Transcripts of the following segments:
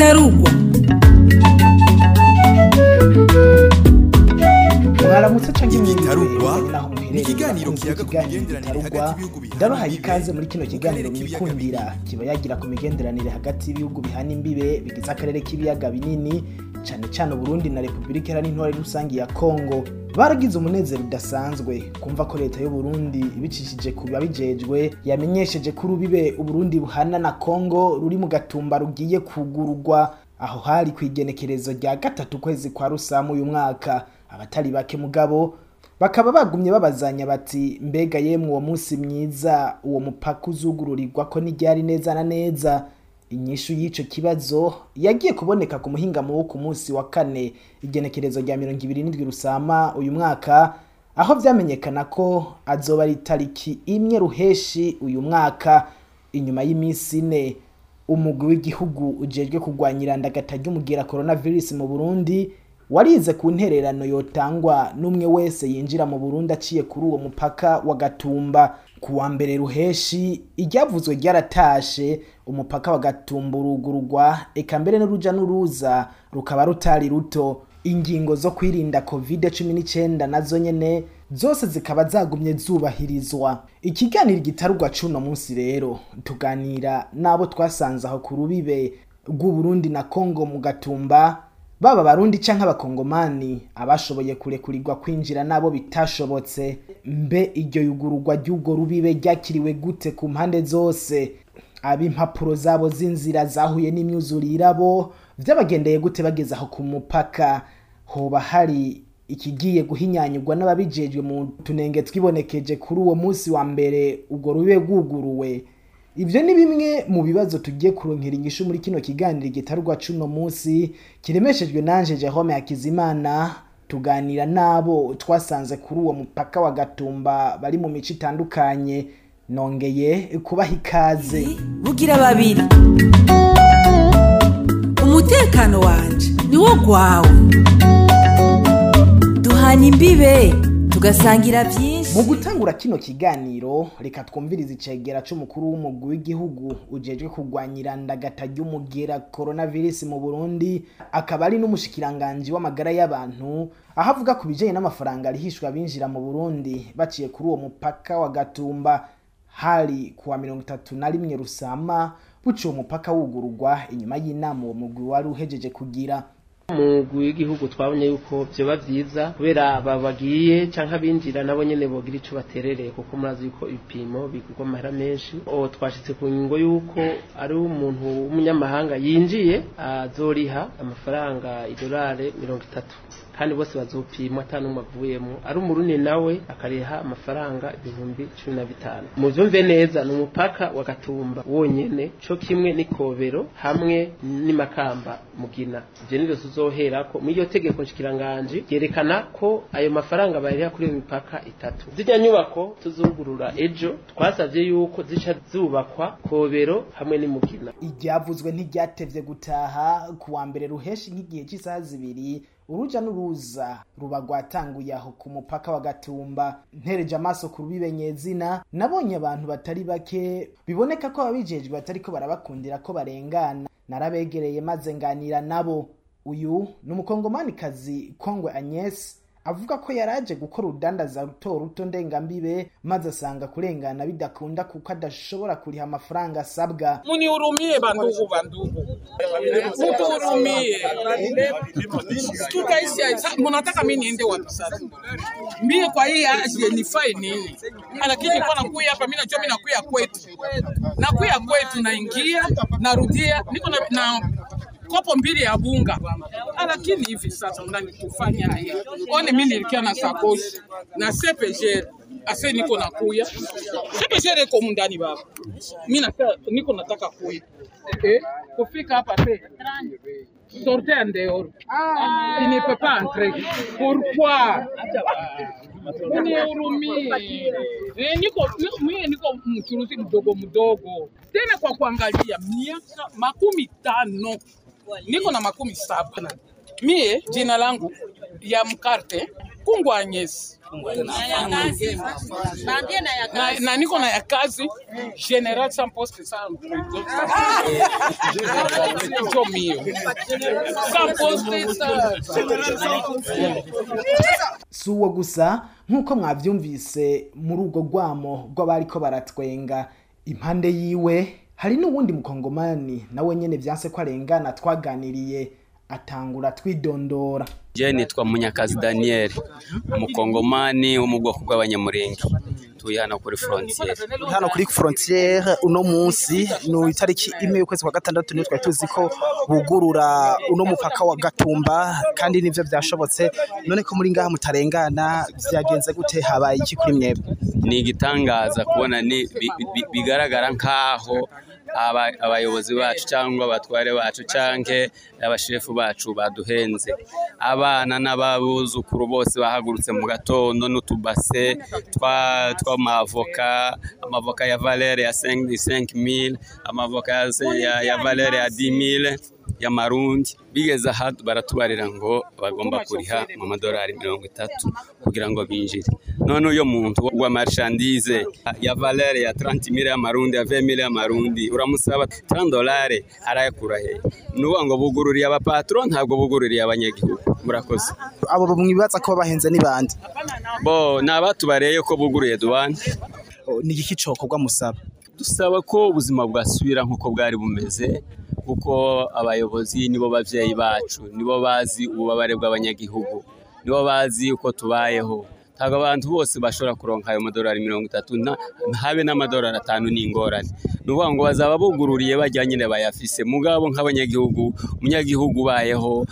gitarugwa mwaramutse naho muherereye ni ikiganiro kiyaga ku migenderanire hagati y'ibihugu ndabahaye ikaze muri kino kiganiro mwikundira kiba yagira ku migenderanire hagati y'ibihugu bihana imbibe bigize akarere k'ibiyaga binini cane cane uburundi na repubulika iharanira intwari rusangi ya kongo baragize umunezero udasanzwe kumva ko leta y'uburundi ibicishije ku babijejwe yamenyesheje ko urubibe uburundi buhana na kongo ruri mu gatumba rugiye kugururwa aho hari ku igenekerezo rya gatatu kwezi kwa rusamu uyu mwaka. Abatari bake mugabo bakaba bagumye babazanya bati mbega yemwe uwo munsi mwiza uwo mupaka uzugururirwa ko n'iryari neza na neza? Inyishu y'ico kibazo yagiye kuboneka ku muhingamo wo ku munsi wa kane. Igenekerezo rya mirongo ibiri n'indwi rusama uyu mwaka aho vyamenyekana ko azoba ari itariki imwe ruheshi uyu mwaka inyuma y'iminsi ine. Umugwi w'igihugu ujejwe kurwanya irandagata ry'umugera coronavirus mu Burundi warize ku ntererano yotangwa n'umwe wese yinjira mu Burundi aciye kuri uwo mupaka wa Gatumba. Ku wa mbere ruheshi iryavuzwe ryaratashe umupaka wa Gatumba urugururwa eka mbere n'uruja n'uruza rukaba rutari ruto. Ingingo zo kwirinda covid 19 na zo nyene zose zikaba zagumye zubahirizwa. Ikiganiro gitarugwa cuno munsi rero tuganira n'abo twasanze aho ku rubibe rw'uburundi na kongo mu gatumba baba barundi canke abakongomani abashoboye kurekurirwa kwinjira n'abo bitashobotse mbe iryo yugururwa ry'urwo rubibe ryakiriwe gute ku mpande zose? Ab'impapuro zabo z'inzira zahuye n'imyuzurire bo vyabagendeye gute bageze aho ku mupaka? Hoba hari ikigiye guhinyanyurwa n'ababijejwe mu tunenge twibonekeje kuri uwo munsi wa mbere urwo rube rwuguruwe ivyo ni bimwe mu bibazo tugiye kuronkera inyishu muri kino kiganiro gitarwa cuno munsi kiremeshejwe nanje Jerome Hakizimana tuganira nabo twasanze kuri uwo mupaka wa Gatumba bari mu mico itandukanye. Nongeye kubaha ikaze. Bugira babiri. Umutekano wanje niwo gwawe. Duhana imbibe tugasangira vyinshi mu gutangura kino kiganiro reka twumvirize icegera c'umukuru w'umugwi w'igihugu ujejwe kurwanya irandagata ry'umugera coronavirus mu Burundi akaba ari n'umushikiranganji w'amagara y'abantu aho avuga ku bijanye n'amafaranga arihishwa abinjira mu Burundi. Baciye kuri uwo mupaka wa Gatumba hari kuwa mirongo itatu na rimwe rusama buca uwo mupaka wugururwa inyuma y'inama uwo mugwi wari uhejeje kugira. Umugwi w'igihugu twabonye yuko vyoba vyiza kubera aba bagiye canke abinjira nabo nyene bogira ico baterereye kuko murazi yuko ibipimo bigurwa amahera menshi. O twashitse ku ngingo yuko ari umuntu w'umunyamahanga yinjiye azoriha amafaranga idolare mirongo itatu. Kandi bose bazopimwa ata n'umwe avuyemo. Ari umurundi nawe akariha amafaranga ibihumbi cumi na bitanu. Muvyumve neza ni umupaka wa gatumba. Wonyene co kimwe n'ikobero hamwe n'imakamba mugina. Ivyo nivyo tuzoherako. Muri iryo tegeko nshikiranganji ryerekana ko ayo mafaranga bayariha kuri iyo mipaka itatu. Zirya nyubako tuzugurura ejo twasavye yuko zica zubakwa kobero hamwe n'imugina iryavuzwe ntiryatevye gutaha ku wa mbere ruheshi nk'igihe cy'isaha zibiri uruja n'uruza ruba rwatanguye aho ku mupaka wa gatumba. Ntereje amaso ku rubibe nyezina nabonye abantu batari bake. Biboneka ko ababijejwe batariko barabakundira ko barengana. Narabegereye maze nganira nabo. Uyu ni umukongomanikazi kongwe agnes. Avuga ko yaraje gukora urudandaza ruto ruto ndengambibe maze asanga kurengana bidakunda kuko adashobora kuriha amafaranga asabwa Munihurumie bandugu, bandugu, mutuhurumie. Tutaishi sa- munataka mimi niende wapi sasa? Mie kwa hii aje nifae nini? Lakini kwa nakuya hapa, mimi najua mi nakuya kwetu, nakuya kwetu, naingia narudia, niko na kopo mbili ya bunga, Ah, lakini hivi sasa mnani kufanya haya. One mimi nilikia na sakoshi na sepejere ase niko na kuya sepejere iko mundani baba, mimi na niko nataka kuya eh, kufika hapa te sorte en dehors. Il ne peut pas entrer. Pourquoi? Unihurumie. Eh, niko mimi mie niko mchuruzi mdogo mdogo, tena kwa kuangalia miaka makumi tano niko na makumi saba. Mie jina langu ya mkarte Kungwa Agnes na, niko na ya kazi general sans poste mio sans poste gusa nk'uko mwabyumvise muri urwo rwamo rw'abariko baratwenga impande yiwe hari n'uwundi mukongomani nawe nyene vyanse ko arengana twaganiriye atangura twidondora. Je nitwa Munyakazi Daniel umukongomani wo mu bwoko bw'abanyamurenge. Tuye hano kuri frontiere. Hano kuri frontiere uno munsi ni itariki imwe y'ukwezi kwa gatandatu niyo twari tuzi ko bugurura uno mupaka wa Gatumba kandi nivyo vyashobotse. None ko muri ngaha mutarengana vyagenze gute habaye iki kuri mwebwe? Ni igitangaza kubona bigaragara nk'aho abayobozi bacu cyangwa abatware bacu cyangwa abashefu bacu baduhenze. Abana n'ababuzukuru bose bahagurutse mu gatondo n'utubase twa- tw'amavoka amavoka ya valere ya 5000 amavoka ya, valere ya 10000 y'amarundi. Bigeze aha baratubarira ngo bagomba kuriha mu madolari mirongo itatu kugira ngo binjire. None uyo muntu wa marchandise ya valere ya 30000 y'amarundi ya 20000 y'amarundi uramusaba 30 dolari arayakura he? Nuvuga ngo bugururiye abapatron ntabwo bugururiye abanyagihugu. Murakoze. Abo mwibaza ko bahenze ni bande bo ni abatubareye ko buguruye duwane ni iki cokorwa musaba? Dusaba ko ubuzima bwasubira nk'uko bwari bumeze kuko abayobozi nibo bavyeyi bacu nibo bazi ububabare bw'abanyagihugu nibo bazi uko tubayeho. Ntabwo abantu bose bashobora kuronka ayo madolari mirongo itatu habe n'amadolari atanu ni ingorane ni ukuvuga ngo bazaba bugururiye bajya nyine bayafise. Mugabo nk'abanyagihugu umunyagihugu ubayeho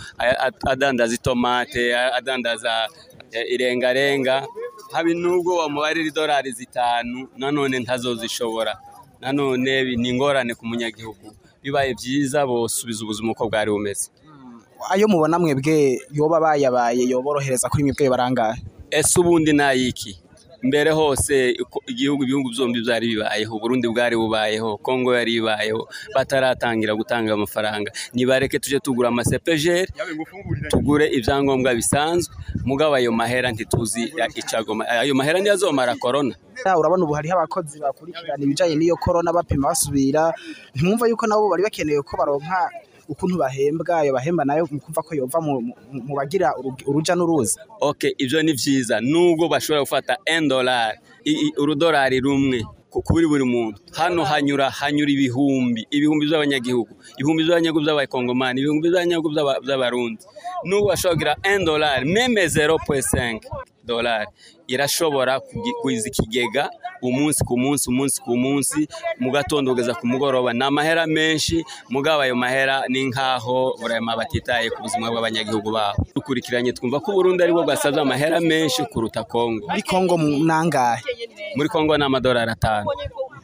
adandaza itomate adandaza eh, irengarenga habe nubwo wamubarira idolari zitanu nanone ntazozishobora. Nanone ni ingorane ku munyagihugu. Bibaye byiza bosubiza ubuzima uko bwari bumeze. Ayo mubona mwebwe yoba bayabaye yoborohereza kuri mwebwe barangahe ese ubundi nayiki? Mbere hose igihugu ibihugu byombi byari bibayeho Burundi bwari bubayeho Kongo yari ibayeho bataratangira gutanga amafaranga. Nibareke tuje tugura amasepejeri tugure ibyangombwa bisanzwe. Mugabo ayo mahera ntituzi icagoma ayo mahera ntiyazomara korona Ya, urabona ubu hariho abakozi bakurikirana ibijanye n'iyo korona bapima basubira. Ntimwumva yuko nabo bari bakeneye ko baronka ukuntu bahembwa ayo bahemba na yo mukumva ko yova mu bagira uruja n'uruza okay ibyo ni byiza nubwo bashobora gufata 1 dolari i- i- urudolari rumwe ku- kuri buri muntu. Hano hanyura hanyura ibihumbi. Ibihumbi by'abanyagihugu ibihumbi by'abanyagihugu by'abakongomani ibihumbi by'abanyagihugu by'aba- by'abarundi nubwo bashobora kugira 1 dolari meme 0.5 dolari. Irashobora kuiza ikigega umunsi ku munsi umunsi ku munsi mu gatondo kugeza ku mugoroba. Ni amahera menshi mugabo ayo mahera ni nk'aho burema batitaye ku buzima bw'abanyagihugu babo dukurikiranye twumva ko Burundi ari bwo bwasabye amahera menshi kuruta Kongo muri Kongo mu- nangahe? Muri Kongo ni amadolari atanu.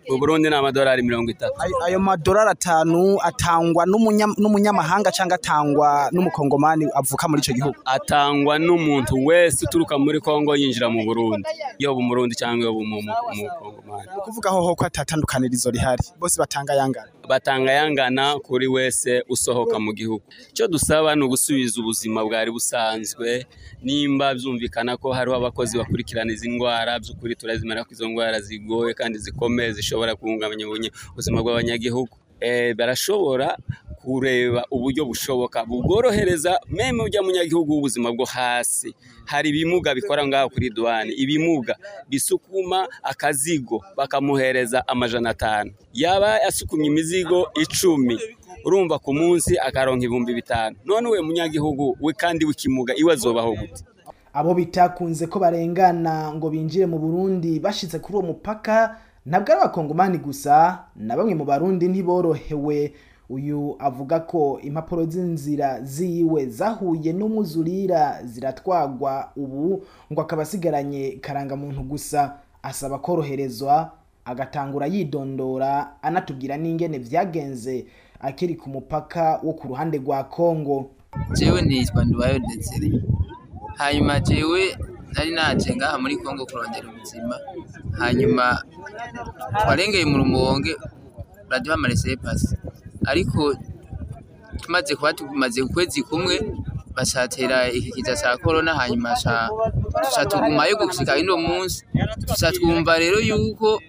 Mu Burundi ni amadolari mirongo itatu. Ayo- madolari atanu atangwa n'umunya- n'umunyamahanga cyangwa atangwa n'umukongomani avuka muri ico gihugu? Atangwa n'umuntu wese uturuka muri Kongo yinjira mu Burundi. Yoba umurundi cyangwa yoba umu- umu- umukongomani. Kuvuga hoho ko atatandukanirizo rihari. Bose batanga yangana. Batanga yangana kuri wese usohoka mu gihugu. Icyo dusaba ni ugusubiza ubuzima bwari busanzwe nimba byumvikana ko hariho abakozi bakurikirana izi ndwara by'ukuri turazimara ko izo ndwara zigoye kandi zikomeye zishobora guhungabanya ubuzima bw'abanyagihugu. Eh, barashobora kureba uburyo bushoboka bubworohereza meme ujya munyagihugu w'ubuzima bwo hasi. Hari ibimuga bikora ngaho kuri duwane ibimuga bisukuma akazigo bakamuhereza amajana atanu. Yaba asukumye imizigo icumi urumva ku munsi akaronka ibihumbi bitanu. None we munyagihugu we kandi w'ikimuga iwe azobaho gute? Abo bitakunze ko barengana ngo binjire mu Burundi bashize kuri uwo mupaka ntabwo ari abakongomani gusa na bamwe mu barundi ntiborohewe. Uyu avuga ko impapuro z'inzira ziwe zahuye n'umwuzurira ziratwagwa ubu ngo akaba asigaranye karangamuntu gusa. Asaba koroherezwa agatangura yidondora anatubwira n'ingene vyagenze akiri ku mupaka wo ku ruhande rwa Kongo jewe nitwa Nduwayo Desire hanyuma jewe nari naje ngaha muri Kongo kurondera ubuzima hanyuma twarengeye mu rumonge baraduha amaresepasi ariko tumaze kuba tumaze ukwezi kumwe bashatera iki kiza ca corona hanyuma ca tugumayo gushika ino munsi. Tuca twumva rero yuko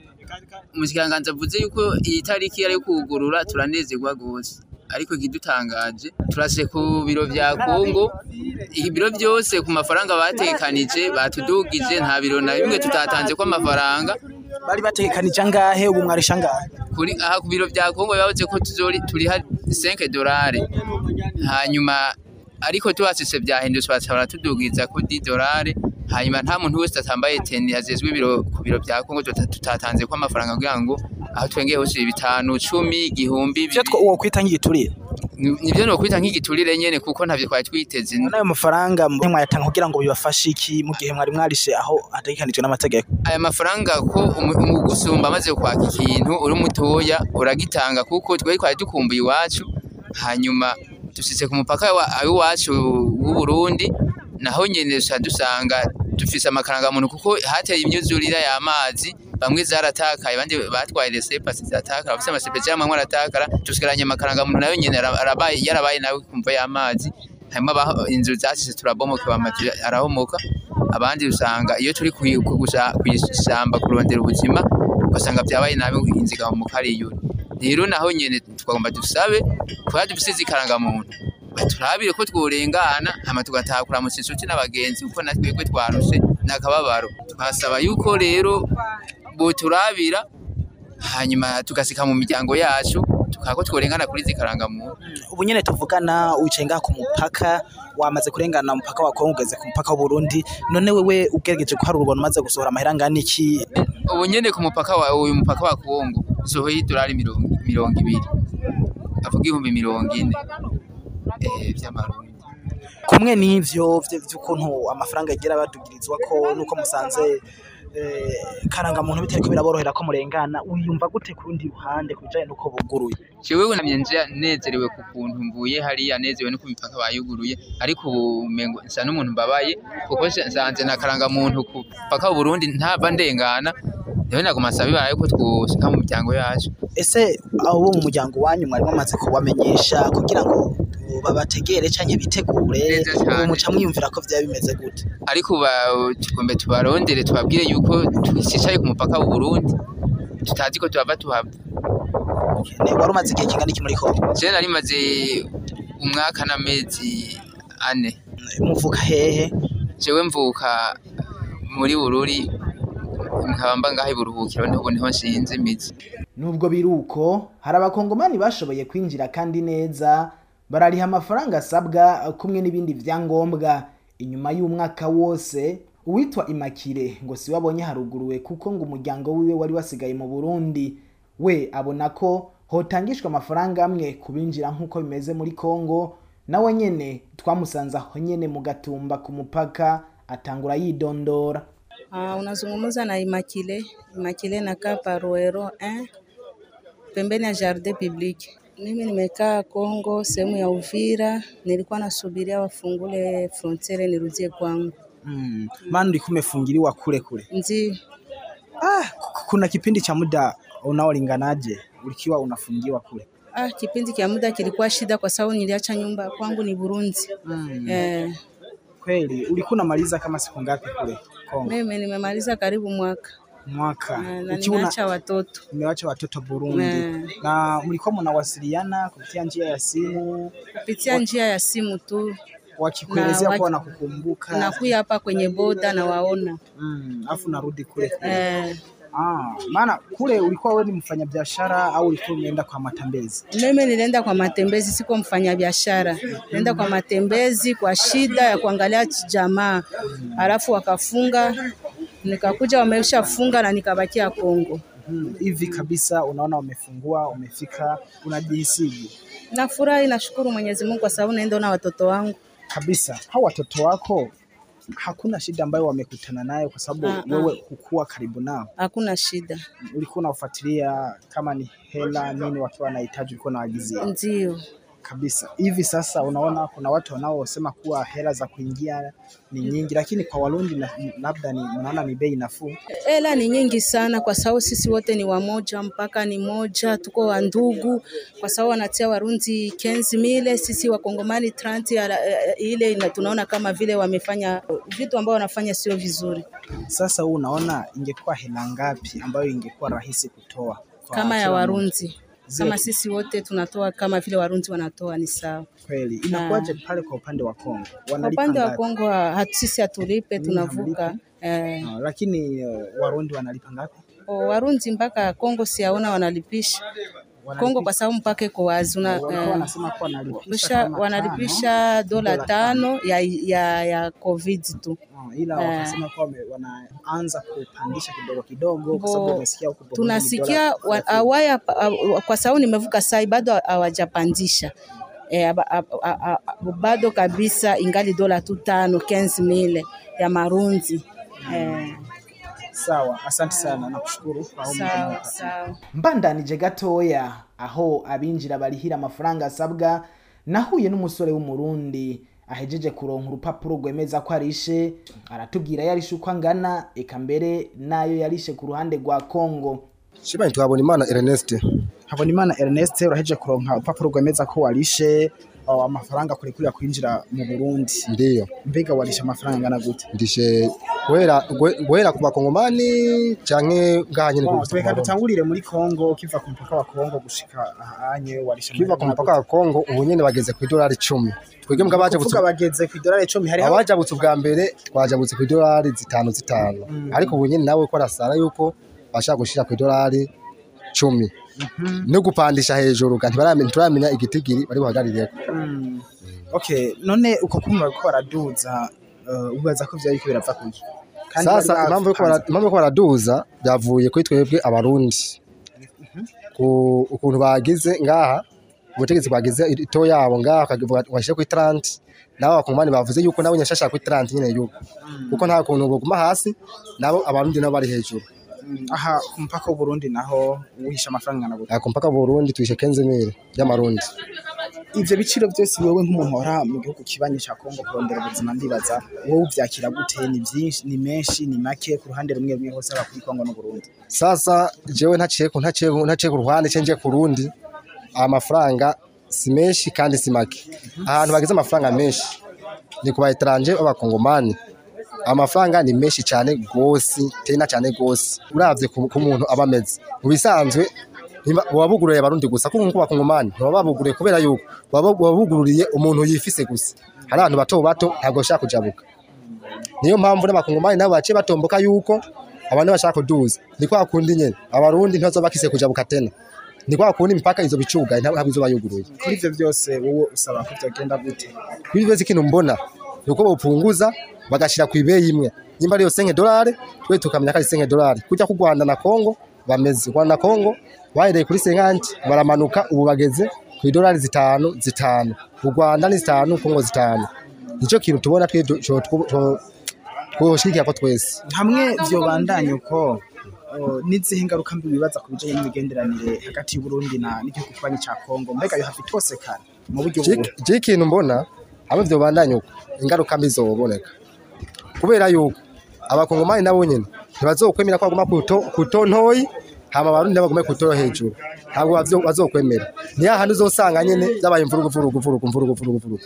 umushikiranganji avuze yuko iyi tariki ari kugurura turanezerwa rwose. Ariko ikidutangaje turase ku biro vya Kongo ibiro byose ku mafaranga batekanije batudugije nta biro na bimwe tutatanze ko amafaranga bari bategekanije angahe ubu mwarisha angahe? Kuri aha ku biro vya Kongo bavuze ko tuzori turiha 5 dolari hanyuma ariko tubasise byahindutse batabara tudugiza ko 10 dolari hanyuma nta muntu wese atambaye teni yazezwe ibiro ku biro vya Kongo tuta- tutatanze ko amafaranga kugira ngo aho twengeye hose bitanu cumi igihumbi ivyo bibiri. uwo kwita nk'igiturire Ni- nivyo nokwita nk'igiturire nyene kuko ntavyo twari twiteze. N'ayo mafaranga mwe mwayatanga kugira ngo bibafashe iki mu gihe mwari mwarishe aho hategekanijwe n'amategeko? Aya mafaranga ko umu- umugusumba amaze kwaka ikintu uri mutoya uragitanga kuko twari twari dukumbuye iwacu hanyuma dushitse ku mupaka wa- w'iwacu w'u Burundi naho nyene dusanga dufise amakarangamuntu kuko hateye imyuzurire y'amazi bamwe zaratakaye abandi batwaye resepasi ziratakara bafise amasepesi y'amwe aratakara dusigaranye amakarangamuntu na yo nyene ara- arabaye yarabaye nawe kumva y'amazi. Abaho- inzu zashitse turabomokewe amazu arahomoka. Abandi usanga iyo turi kwi- ku- gusa- kw'ishamba kurondera ubuzima ugasanga vyabaye nabi inziga mu kariyuri rero naho nyene twagomba dusabe kuba dufise zikarangamuntu baturabire ko tworengana hama tugatakura mu inshuti n'abagenzi kuko na twebwe twarushe n'akababaro. Twasaba yuko rero boturabira hanyuma tugasika mu miryango yacu tukako tworengana kuri zikarangamuntu ubu nyene tuvugana wicaye ngaha ku mupaka wamaze kurengana umupaka wa Kongo ugeze ku mupaka w'Uburundi none wewe ugerageje guharura ubona umaze gusohora amahera angana iki? Ubu nyene ku mupaka wa uyu mupaka wa Kongo sohoye idolari mirongo ibiri. Avuga ibihumbi mirongo ine. Eh, vy'amarundi. Kumwe n'ivyo vyo- vy'ukuntu amafaranga yagera badugirizwa ko nuko musanze karangamuntu bitariko biraborohera ko murengana wiyumva gute ku rundi ruhande ku bijanye n'uko buguruye? Jewe namye nje nezerewe ku kuntu mvuye hariya nezerewe no ku mipaka bayuguruye ariko ubu mengo nsa n'umuntu mbabaye kuko nsa- nsanze na karangamuntu ku mupaka Burundi ntava ndengana rero naguma nsaba ibara yuko twoshika mu miryango yacu. Ese abo bo mu muryango wanyu mwari mwamaze kubamenyesha kugira ngo babategere canke bitegure muca mwiyumvira ko vyaba bimeze gute. Ariko ba- tugombe tubarondere tubabwire yuko twishicaye ku mupaka w'u Burundi. Tutazi ko tuhava tuhava. Ne- wari umaze igihe kingana iki muri Kongo je nari maze umwaka n'amezi ane. Muvuka hehe? Jewe mvuka muri Bururi nkaba mba ngaho iburuhukiro ni ho ni ho nshinze imizi. Nubwo biruko hari abakongomani bashoboye kwinjira kandi neza barariha amafaranga asabwa kumwe n'ibindi vyangombwa inyuma y'umwaka wose uwitwa imakire ngo si wabonye haruguruwe kuko ngo umuryango wiwe wari wasigaye mu burundi we abona ko hotangishwa amafaranga amwe kubinjira nk'uko bimeze muri kongo nawe nyene twamusanze aho nyene mu gatumba ku mupaka atangura yidondora Uh, unazungumza na Imakile. Imakile nakaa Paruero eh, pembeni ya Jardin Public. Mimi nimekaa Kongo sehemu ya Uvira, nilikuwa nasubiria wafungule frontiere nirudie kwangu. mm. maana ulikuwa umefungiliwa kule kule Ndio Ah, kuna kipindi cha muda unaolinganaje ulikiwa unafungiwa kule? ah, kipindi cha muda kilikuwa shida kwa sababu niliacha nyumba kwangu ni Burundi. Mm. Eh, Kweli ulikuwa unamaliza kama siku ngapi kule Kongo? mimi nimemaliza karibu mwaka Mwaka. na, na una- nimeacha watoto nimeacha watoto Burundi ne. na mlikuwa mnawasiliana kupitia njia ya simu, kupitia njia ya simu tu, wakikuelezea Na kuwa nakukumbuka, nakuya hapa kwenye boda na waona mm, afu narudi kule kule. eh, Ah, maana kule ulikuwa wewe ni mfanyabiashara au ulikuwa umeenda kwa matembezi? Mimi nilienda kwa matembezi, siko mfanyabiashara. Nenda kwa matembezi kwa shida ya kuangalia jamaa, halafu wakafunga, nikakuja wameshafunga na nikabakia Kongo. Mm, hivi kabisa unaona umefungua, umefika, unajihisije? Nafurahi, nashukuru Mwenyezi Mungu kwa sababu naenda na watoto wangu. kabisa hao watoto wako hakuna shida ambayo wamekutana nayo kwa sababu Ah, ah. wewe hukuwa karibu nao Hakuna shida, ulikuwa unafuatilia kama ni hela nini wakiwa wanahitaji ulikuwa unawaagizia ndio kabisa. Hivi sasa unaona kuna watu wanaosema kuwa hela za kuingia ni nyingi, lakini kwa Warundi na, labda ni unaona ni bei nafuu. Hela ni nyingi sana, kwa sababu sisi wote ni wamoja, mpaka ni moja, tuko wa ndugu, kwa sababu wanatia Warundi kenzi mile, sisi wakongomani 30 ala- eh, ile ina- tunaona kama vile wamefanya vitu ambao wanafanya sio vizuri, Sasa huu unaona ingekuwa hela ngapi ambayo ingekuwa rahisi kutoa kama ya Warundi kama sisi wote tunatoa kama vile Warundi wanatoa ni sawa. Kweli inakuwaje pale kwa upande wa Kongo? Wanalipa upande wa? Kongo sisi hatulipe, tunavuka eh. No, lakini uh, Warundi wanalipa ngapi? O, Warundi mpaka Kongo siaona wanalipisha Kongo kwa sababu mpaka iko wazi eh, wanalipisha dola tano ya, ya, ya covid tu. Ah, ila Eh. wakasema kuwa wanaanza kupandisha kidogo kidogo, kwa sababu wamesikia huko Tunasikia awaya kwa sababu nimevuka sai bado hawajapandisha e, bado kabisa ingali dola tu tano 15 mile ya mm. e, Sawa, asante sana, nakushukuru sawa sawa. mbandanije gatoya aho abinjira barihira amafaranga asabwa nahuye n'umusore w'umurundi ahejeje kuronka urupapuro rwemeza ko arishe aratubwira yarishe uko angana eka mbere n'ayo yarishe ku ruhande rwa kongo. Shibani twabona imana Ernest. Habonimana ernest urahejeje kuronka urupapuro rwemeza ko warishe amafaranga kurekurira kwinjira mu burundi. Ndiyo mbega warishe amafaranga angana gute? Ndishe guhera guhera ku bakongomani canke ngaha nyene Oh, ku tweka Burundi. dutangurire muri kongo kiva ku mupaka wa kongo gushika ahanye warishe kiva ku mupaka wa Kongo ubu nyene bageze ku idolari icumi. Twebwe mbwa bajabutse kuvuga bageze ku idolari icumi hariho abajabutse ubwa mbere twajabutse ku idolari zitanu zitanu. Ariko ubu nyene nawe ko arasara yuko bashaka gushira ku idolari cumi. No gupandisha hejuru ntibaramenya igitigiri bari buhagarireko Mm. Okay, none uko kumva ko baraduza uh, ubaza ko vyari ko birava kuki? sasa impamvu yuko baraduza byavuye kuri twebwe abarundi. Ku ukuntu bagize ngaha ubutegetsi bwagize ito yabo ngaha bashyire kuri taranti nabo abakongomani bavuze yuko nabo nyashashaka kuri taranti nyine yuko. Kuko nta kuntu buguma hasi nabo abarundi nabo bari hejuru. Mm, aha ku mupaka w'u Burundi naho uhisha amafaranga angana gute? ku mpaka Burundi tuishe kenze mire y'amarundi. Ivyo biciro byose wewe nk'umuntu wara mu gihugu kibanyi ca Kongo kurondera ubuzima ndibaza wowe uvyakira gute? Ni vyinshi ni menshi ni make? Ku ruhande rumwe rumwe hose haba kuri Kongo n'u Burundi sasa jewe ntaciye ku ntaciye ku- ntaciye ku ruhande cenje ku rundi amafaranga si menshi kandi si make. Ahantu bagize amafaranga menshi ni ku ba etranje b'abakongomani. Amafaranga ni menshi cyane gose tena cyane gose. Uravye ku muntu aba ameze. Mu bisanzwe bugururiye abarundi gusa kuko nk'uko bakongomani baba babuguriye kubera yuko baba bugururiye umuntu yifise gusa. Hari abantu bato bato ntabwo bashaka kujabuka niyo mpamvu n'abakongomani nabo baciye batomboka yuko abantu bashaka kuduza. Ni kwa kundi nyene. Abarundi ntibazo bakise kujabuka tena. Ni kwa kundi imipaka izo bicuga ntabwo izo bayuguruye kuri ivyo byose wowe usaba ko vyagenda gute? Kuri byo ikintu mbona ni uko bawupunguza bagashira ku ibeyi imwe. Nimba ariyo senke dolari twe tukamenya ko ari senke dolari. Kujya ku Rwanda na Kongo bameze. Rwanda na Kongo bahereye kuri senkanti baramanuka ubu bageze ku idolari zitanu zitanu. U Rwanda ni zitanu Kongo zitanu. Nicyo kintu tubona twe twoshigikira ko twese. Hamwe vyobandanya uko uh, n'izihe ngaruka mbi wibaza ku bijanye n'imigenderanire hagati y'u Burundi na n'igihugu ca Kongo mbega yo hafi tosekana mu buryo je ikintu mbona hamwe vyo bandanya uko ingaruka mbi zoboneka. Kubera yuko abakongomani nabo nyene ntibazokwemera ko baguma kuto kuto ntoyi hama abarundi nabo bagume kuto hejuru. Ntabwo bazokwemera. Ni hahandi uzosanga nyene zabaye imvurugu vurugu vurugu vurugu vurugu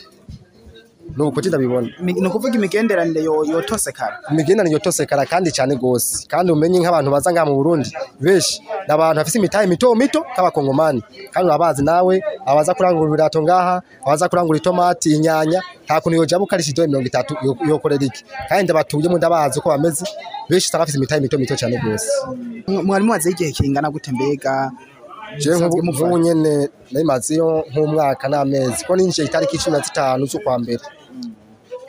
nuko ndabibona. Mi- ni ukuvuga imigenderanire yo yotosekana imigenderanire yotosekara kandi cyane gose kandi umenye nk'abantu baza ngaha mu Burundi benshi. Ni abantu bafise imitahe mito mito nk'abakongomani. Kandi urabazi nawe abaza kurangura ibirato ngaha abaza kurangura itomati inyanya. Nta kuntu yojabu ukarisha idolari mirongo itatu yo- yokorera iki. Kandi ndabatuyemo ndabazi uko bameze benshi usanga bafise imitahe mito mito cyane gose Mwa- mwari mumaze igihe kingana gute mbega? Jewe nk'ubu nyene nayimazeyo nk'umwaka n'amezi. Ko ninjiye itariki cumi na zitanu z'ukwa mbere.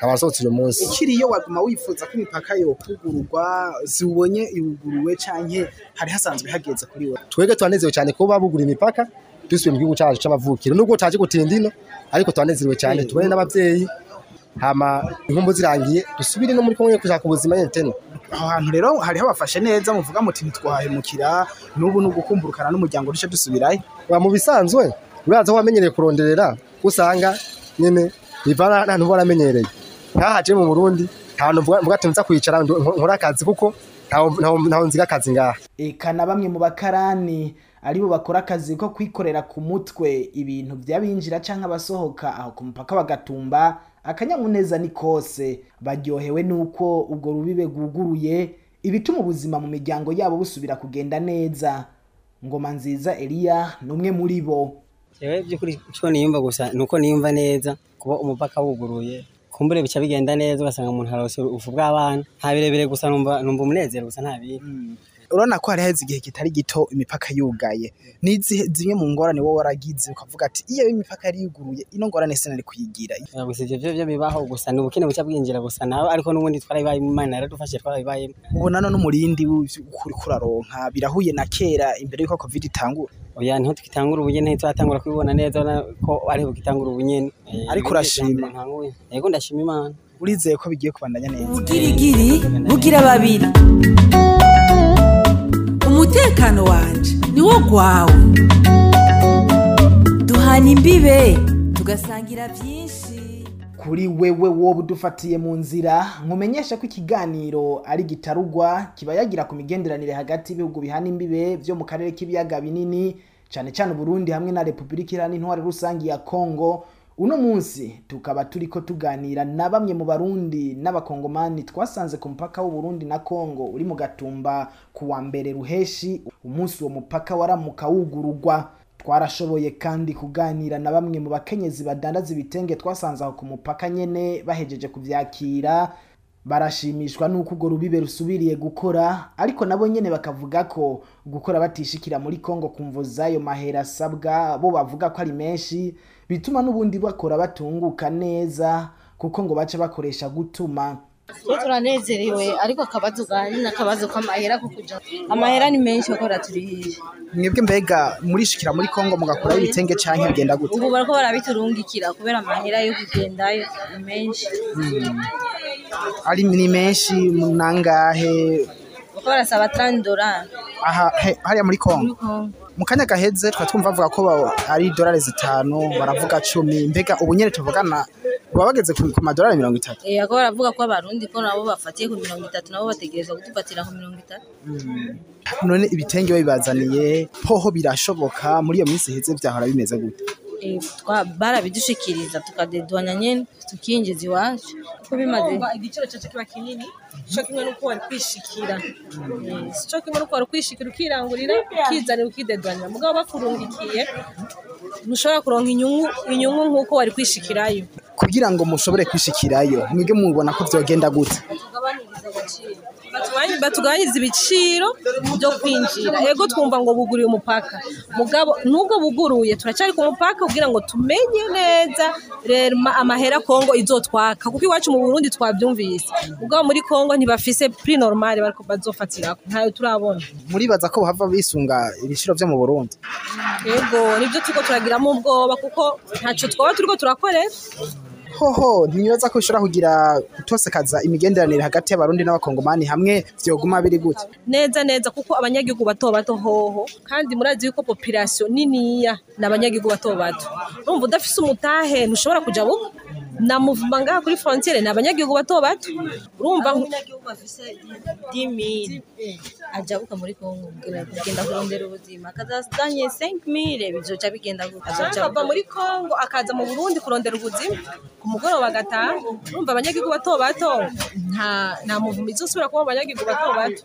Nkaba nsohotse uyu munsi ukiriyo waguma wifuza ko imipaka yokugururwa ziwubonye iwuguruwe canke hari hasanzwe hageze kuri we. Twebwe turanezerewe cyane kuba bugura imipaka dusubiye mu gihugu cyacu c'amavukiro nubwo taje gutinda ino ariko turanezerewe cyane tubone n'abavyeyi hama inkumbu zirangiye dusubire no muri kumwe gushaka ubuzima nyene tena. Aho hantu rero hariho abafashe neza muvuga muti ntitwahemukira n'ubu ni ugukumburukana n'umuryango duce dusubirayo. Wa mu bisanzwe uraza aho wamenyereye kuronderera usanga nyene bivana n'ahantu uba waramenyereye. Nkahaje mu Burundi nta hantu mvuga ati nza kwicara ngo nkore akazi kuko ntaho- nziga akazi ngaha. Eka na bamwe mu bakarani ari bo bakora akazi ko kwikorera ku mutwe ibintu by'abinjira canke abasohoka aho ku mupaka bagatumba akanyamuneza ni kose. Baryohewe nuko ubwo rubibe rwuguruye ibituma ubuzima mu miryango yabo busubira kugenda neza. Ngoma nziza eliya ni umwe muri bo. By'ukuri icyo niyumva gusa ni uko niyumva neza kuba umupaka wuguruye. Kumbure bica bigenda neza ugasanga umuntu arose ubufu bw'abana. Nta birebire gusa numva numva umunezero gusa nta bindi. Urabona ko hari haheze igihe kitari gito imipaka yugaye. N'izihe zimwe mu ngorane wowe waragize ukavuga ati iyo imipaka yari yuguruye ino ngorane sinari kuyigira. Gusa ivyo vyo vyo bibaho gusa. Ni ubukene buca bwinjira gusa. Nawe ariko n'ubundi twarabibayemo imana yaradufashije twarabibayemo ubona no n'umurindi w'ukuri kuraronka birahuye na kera imbere y'uko covid itangura. Oya ni ho tukitangura ubunyene ntituratangura kubibona neza urabona ko ariho bugitangura ubunyene Eh, Ariko urashima. yego ndashima imana. Urizeye ko bigiye kubandanya neza. Ubugirigiri bugira babiri. Umutekano wanje niwo gwawe. Duhana imbibe tugasangira byinshi. Kuri wewe wowe udufatiye mu nzira nkumenyesha ko ikiganiro ari gitarugwa kiba yagira ku migenderanire hagati y'ibihugu bihana imbibe byo mu karere k'ibiyaga binini cyane cyane Burundi hamwe na Repubulika Iharanira Intwari Rusangi ya Kongo uno munsi tukaba turiko tuganira na bamwe mu barundi n'abakongomani twasanze ku mupaka w'u Burundi na Kongo uri mu gatumba ku wa mbere ruheshi umunsi uwo mupaka waramuka wugurugwa. Twarashoboye kandi kuganira na bamwe mu bakenyezi badandaza ibitenge twasanze aho ku mupaka nyene bahejeje kuvyakira. Barashimishwa nuko urwo rubibe rusubiriye gukora ariko nabo nyene bakavuga ko gukora batishikira muri Kongo kumvo zayo mahera asabwa bo bavuga ko ari menshi bituma n'ubundi bakora batunguka neza kuko ngo bace bakoresha gutuma. Twe turanezerewe ariko akabazo gahari ni akabazo k'amahera ko kuja amahera ni menshi kuko raturihiye mwebwe mbega murishikira muri Kongo mugakora ibitenge canke bigenda gute? Ubu bariko barabiturungikira kubera amahera yo kugendayo ni menshi. Ari ni menshi nangahe barasaba 30 dolari aha hariya muri Kongo. Mu kanya gaheze twa twumva bavuga ko ari idolari zitanu baravuga cumi. Mbega ubu nyene tuvugana baba bageze ku madolari mirongo itatu? Eh ako baravuga ko abarundi ko nabo bafatiye ku mirongo itatu nabo bategereza kudufatira ku mirongo itatu. None ibitenge babibazaniye hoho birashoboka muri iyo minsi iheze vyahora bimeze gute? Twa- barabidushikiriza tukadedwanya nyene tukinjiza iwacu. Kuko bimaze igiciro cyacu kiba kinini cyo kimwe n'uko wari kwishikira. Si cyo kimwe n'uko wari kwishikira ukirangurira ukizanira ukidedwanira. Mugabo bakurungikiye ntushobora kuronka inyungu inyungu nk'uko wari kwishikirayo. Kugira ngo mushobore kwishikirayo mwebwe mubona ko vyogenda gute agaciro. Batugabanyiriza ibiciro byo kwinjira. Ego twumva ngo buguriye umupaka. Mugabo nubwo buguruye turacyari ku mupaka kugira ngo tumenye neza amahera kongo izotwaka. Kuko iwacu mu burundi twabyumvise. Mugabo muri kongo ntibafise pri normal bariko bazofatirako. Ntayo turabona. Muribaza ko bahava bisunga ibiciro vyo mu Burundi. Ego ni byo turiko turagiramo ubwoba kuko ntaco twaba turiko turakorera hoho ntibaza ko bishobora kugira gutosekaza imigenderanire hagati y'abarundi n'abakongomani hamwe vyoguma biri gute? Neza neza kuko abanyagihugu bato bato hoho. Kandi murazi yuko population niniya ni abanyagihugu bato bato. Urumva udafise umutahe ntushobora kuja buko na muvuma ngaha kuri frontiere ni abanyagihugu bato bato? Urumva nk- umunyagihugu afise 10000 ajabuka muri Kongo kugenda kurondera ubuzima. Akazazanye 5000 bizoca bigenda gute? Azoca ava muri Kongo akaza mu Burundi kurondera ubuzima. Ku mugoroba agataha urumva abanyagihugu bato bato? Nta nta muvuma izosubira kuba mu banyagihugu bato bato.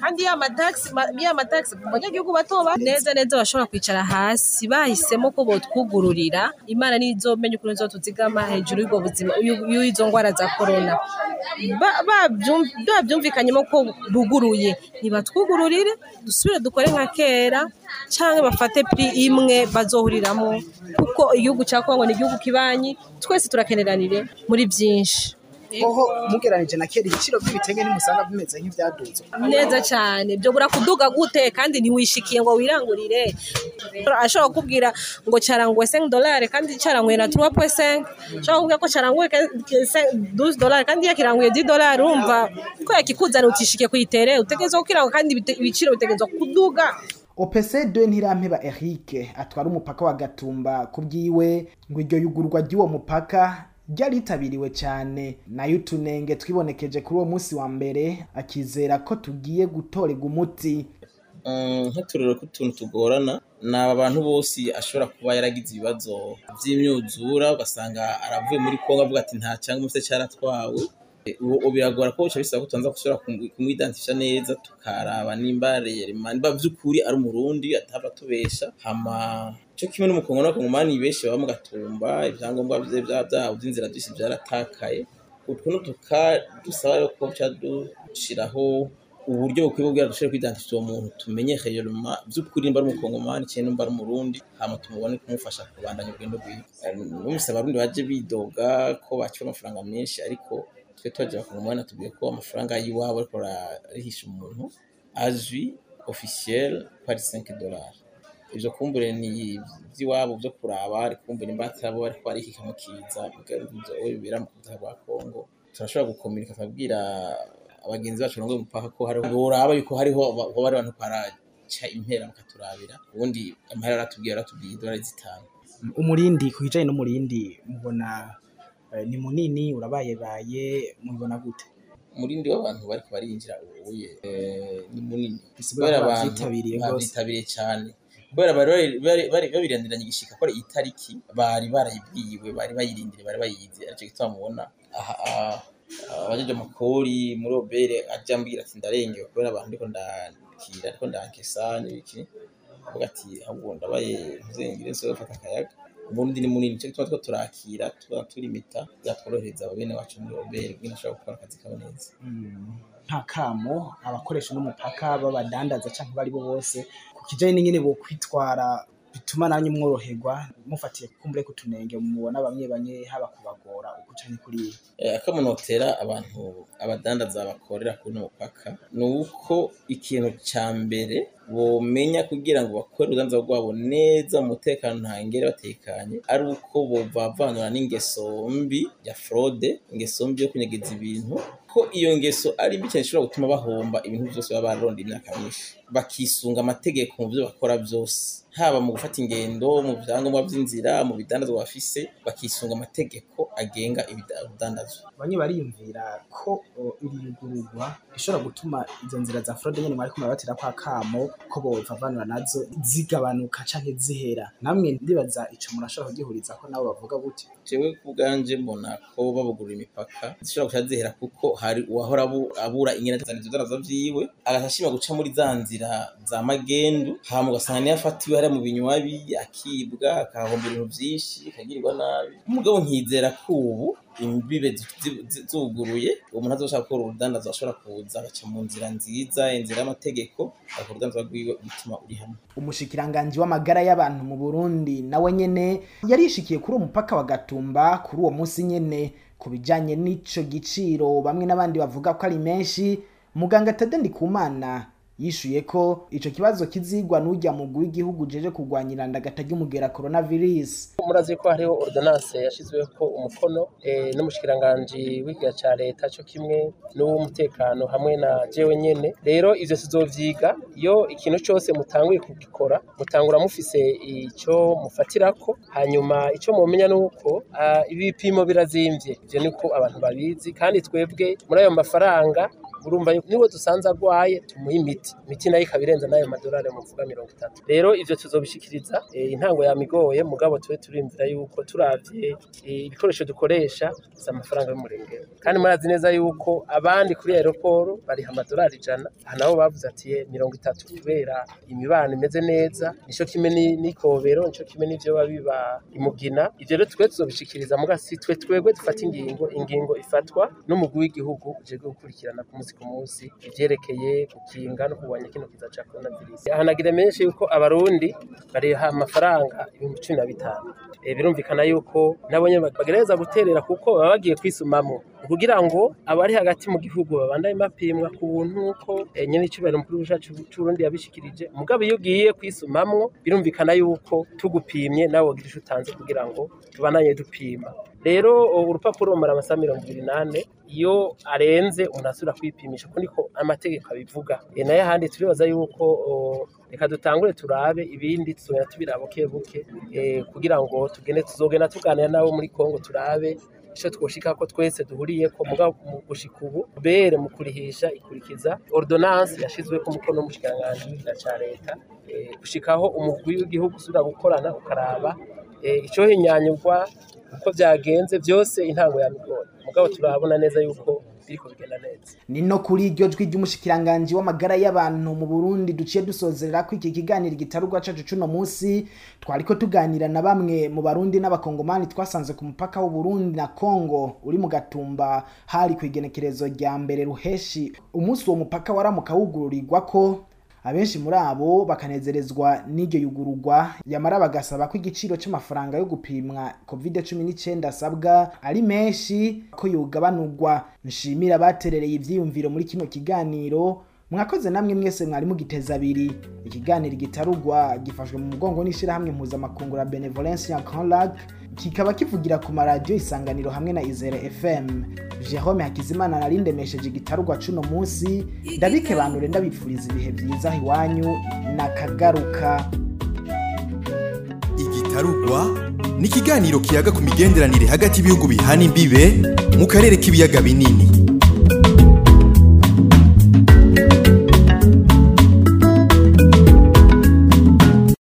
Kandi ya mataxi ma- ya mataxi ku banyagihugu bato bato. Neza neza bashobora kwicara hasi bahisemo ko botwugururira. Imana nizomenya ukuntu izotuzigama hejuru y'ubwo buzima y'izo ngwara za corona. Ba- babyum- babyumvikanyemo ko buguruye. Nibatwugururire dusubire dukore nka kera cyangwa bafate pri imwe bazohuriramo kuko igihugu cya kongo ni igihugu kibanyi twese turakeneranire muri byinshi. Hoho mugeranije na kera ibiciro by'ibitenge ntimusanga bimeze nk'ivyaduzwe neza cyane. Byo bura kuduga gute? Kandi ntiwishikiye ngo wirangurire. Ashobora kukubwira ngo cyaranguwe 5 dolari kandi cyaranguwe na 3.5 ashobora kukubwira ko cyaranguwe 12 dolari kandi yakiranguye 10 dolari urumva? Ko yakikuzana utishikiye kuyitere utegerezwa kukirangwa kandi ibiciro bitegerezwa kuduga. Opc de ntirampeba eric atwara umupaka wa gatumba. Ku bwiwe ngo iryo yugurwa ry'uwo mupaka ryaritabiriwe cyane. Nayo utunenge twibonekeje kuri uwo munsi wa mbere akizera ko tugiye gutorerwa umuti. Nk'uturero k'utuntu tugorana ni aba bantu bose ashobora kuba yaragize ibibazo by'imyuzura ugasanga aravuye muri kongo avuga ati nta cyangwa se cyaratwawe. Ubu biragora ko bisaba ko tubanza gusubira kumwidantifisha neza tukaraba nimba nimba by'ukuri ari umurundi atava tubesha hama cyo kimwe n'umukongo n'abakongomani benshi baba mu gatumba ibyangombwa byabo by'inzira byinshi byaratakaye utwo n'utuka dusaba ko duca dushiraho uburyo bukwiye kugira dushobore kwidantifisha uwo muntu tumenye hejuruma by'ukuri nimba ari umukongomani cyangwa nimba ari umurundi hama tumubone kumufasha kubandanya urugendo rwiwe numvise abarundi baje bidoga ko baciwe amafaranga menshi ariko twe twaje bakongomani atubwiye ko amafaranga y'iwabo ariko arihisha umuntu azwi officiel ko ari 5 dollars. Ivyo kumbure ni vy'iwabo vyo kuraba ari kumbure nimba atabo ariko arihika mu kiza bigaro bibera mu butaka bwa Kongo turashobora gukomunika akabwira abagenzi bacu ngo umupaka ko hariho boraba yuko hariho hoba ari abantu paraca impera bakaturabira ubundi amahera aratubwira aratubwiye idolari zitanu. Umurindi ku kijanye n'umurindi mubona ni munini urabayebaye mubibona gute? Umurindi w'abantu bariko barinjira ubuye ni munini. Kubera abantu babyitabiriye cyane. Kubera bari babirindiranye igishika ko itariki bari barayibwiwe bari bayirindiriye bari bayizi ari cyo gituma mubona abajeje amakori muri obere ajya ambwira ati ndarengewe kubera abantu ndiko ndakira ariko ndankesa n'ibiki. Avuga ati ahubwo ndabaye ntuzengire nsobe gufata akayaga. Ubundi ni munini cyo gituma two turakira tuba turimita byatworohereza bene wacu muri obere kugira ashobora gukora akazi kabo neza. Nta kamo abakoresha n'umupaka b'abadandaza cyangwa bari bo bose ku kijanye n'ingene bo kwitwara bituma nanyu mworoherwa mufatiye kumbure kutunenge mubona bamwe bamwe haba kubagora uko canke kuri akamunotera abantu abadandaza bakorera kuri mupaka ni uko ikintu ca mbere bomenya kugira ngo bakore urudanza rwabo neza mu mutekano ntangere batekanye ari uko bovavanura n'ingeso mbi ya fraude ingeso mbi yo kunyegeza ibintu ko iyo ngeso ari mbi cyane ishobora gutuma bahomba ibintu byose baba baronda imyaka myinshi. Bakisunga amategeko mu byo bakora byose haba mu gufata ingendo mu byangombwa by'inzira mu bidandazwa bafise bakisunga amategeko agenga ibidandazwa bamwe bariyumvira ko iri yugururwa ishobora gutuma izo nzira za fraude nyene mwariko murabatera kwa kamo ko bovavanura na zo zigabanuka canke zihera. Namwe ndibaza ico murashobora kugihuriza ko nabo bavuga gute? Jewe ku bwanje mbona ko babugurura imipaka zishobora guca zihera kuko hari uwahora abura ingene azana ivyo vyiwe agaca ashima guca muri za nzira za magendu hama ugasanga niyo afatiwe hariya mu binywabi akibwa akahomba ibintu vyinshi akagirirwa nabi. Umugabo nkizera ko ubu imbibe zuguruye umuntu azoshaka gukora urudandazo ashobora kuza agaca mu nzira nziza inzira y'amategeko agakora urudandazo rwiwe umutima uri hamwe. Umushikiranganji w'amagara y'abantu mu Burundi nawe nyene yarishikiye kuri uwo mupaka wa Gatumba kuri uwo munsi nyene. Ku bijanye n'ico giciro bamwe n'abandi bavuga ko ari menshi muganga Tade Ndikumana yishuye ko ico kibazo kizigwa n'ujya mugwi w'igihugu jeje kurwanya irandagata ry'umugera coronavirus. Murazi ko hariho ordonnance yashizweho ko umukono e, n'umushikiranganje w'igiga ca leta cyo kimwe n'uw'umutekano hamwe na jewe nyene. Rero ivyo tuzovyiga iyo ikintu cyose mutanguye kugikora mutangura mufise ico mufatirako hanyuma ico mumenya nuko uh, ibipimo birazimvye. Ivyo niko abantu babizi kandi twebwe muri ayo mafaranga urumva ni we dusanze arwaye tumuha imiti. Imiti na yo ikaba irenza n'ayo madolari muvuga mirongo itatu. Rero ivyo tuzobishikiriza e, intango yamigoye mugabo tube turimvira yuko turavye e, ibikoresho dukoresha si amafaranga y'umurengero kandi murazi neza yuko abandi kuri aeroporo bariha amadolari ijana aha nabo bavuze ati mirongo itatu kubera imibano imeze neza nico kimwe n'ikobero nico kimwe n'ivyo biba biba imugina ivyo rero twe tuzobishikiriza muga si twe twebwe dufata ingingo ingingo ifatwa n'umugwi w'igihugu ujejwe gukurikirana ku munsi ku munsi ivyerekeye gukinga no kurwanya kino kiza ca coronavirus. Ahanagira menshi yuko abarundi bariha amafaranga ibihumbi cumi na bitanu. Birumvikana yuko nabo nyene bagerageza guterera kuko baba bagiye kwisumamwo. Kugira ngo abari hagati mu gihugu babandanye bapimwa ku buntu uko e, nyene icubahiro mukuru w'icacu c'uburundi yabishikirije mugabo iyo ugiye kwisumamwo birumvikana yuko tugupimye nawe wogira ico utanze kugira ngo tubandanye dupima. Rero urupapuro rumara amasaha mirongo ibiri n'ane iyo arenze umuntu asubira kwipimisha kuko niko amategeko abivuga. E, na yo ahandi turibaza yuko reka dutangure turabe ibindi tuzogenda tubiraba buke buke eh, kugira ngo tugende tuzogenda tuganira nabo muri Kongo turabe ico twoshika ko twese duhuriye ko mu gushika ubu bere mu kurihisha ikurikiza ordonnance yashizwe ku mukono w'umushikiranganji w'igira ca leta eh, gushikaho umugwi w'igihugu usubira gukorana ukaraba eh, ico hinyanyurwa uko vyagenze vyose intango ya mugabo turabona neza yuko ni no kuri iryo jwi ry'umushikiranganji w'amagara y'abantu mu Burundi duciye dusozerera ko iki kiganiro gitarugwa cacu cuno munsi. Twariko tuganira na bamwe mu barundi n'abakongomani twasanze ku mupaka w'u Burundi na Kongo uri mu gatumba. Hari ku igenekerezo rya mbere ruheshi. Umunsi uwo mupaka waramuka wugururirwa ko abenshi muri abo bakanezerezwa n'iryo yugururwa yamara bagasaba ko igiciro c'amafaranga yo gupimwa covid 19 asabwa ari menshi ko yogabanurwa. Nshimira baterereye ivyiyumviro muri kino kiganiro mwakoze namwe mwese mwari mugiteza abiri. Ikiganiro gitarugwa gifashwe mu mugongo n'ishirahamwe mpuzamakungu la benevolence ya Lac kikaba kivugira ku maradiyo isanganiro hamwe na Izere FM Jerome Hakizimana narindemesheje igitarugwa cuno munsi. Ndabike banure ndabipfuriza ibihe byiza iwanyu nakagaruka. Igitarugwa ni ikiganiro kiyaga ku migenderanire hagati y'ibihugu bihana imbibe mu karere k'ibiyaga binini.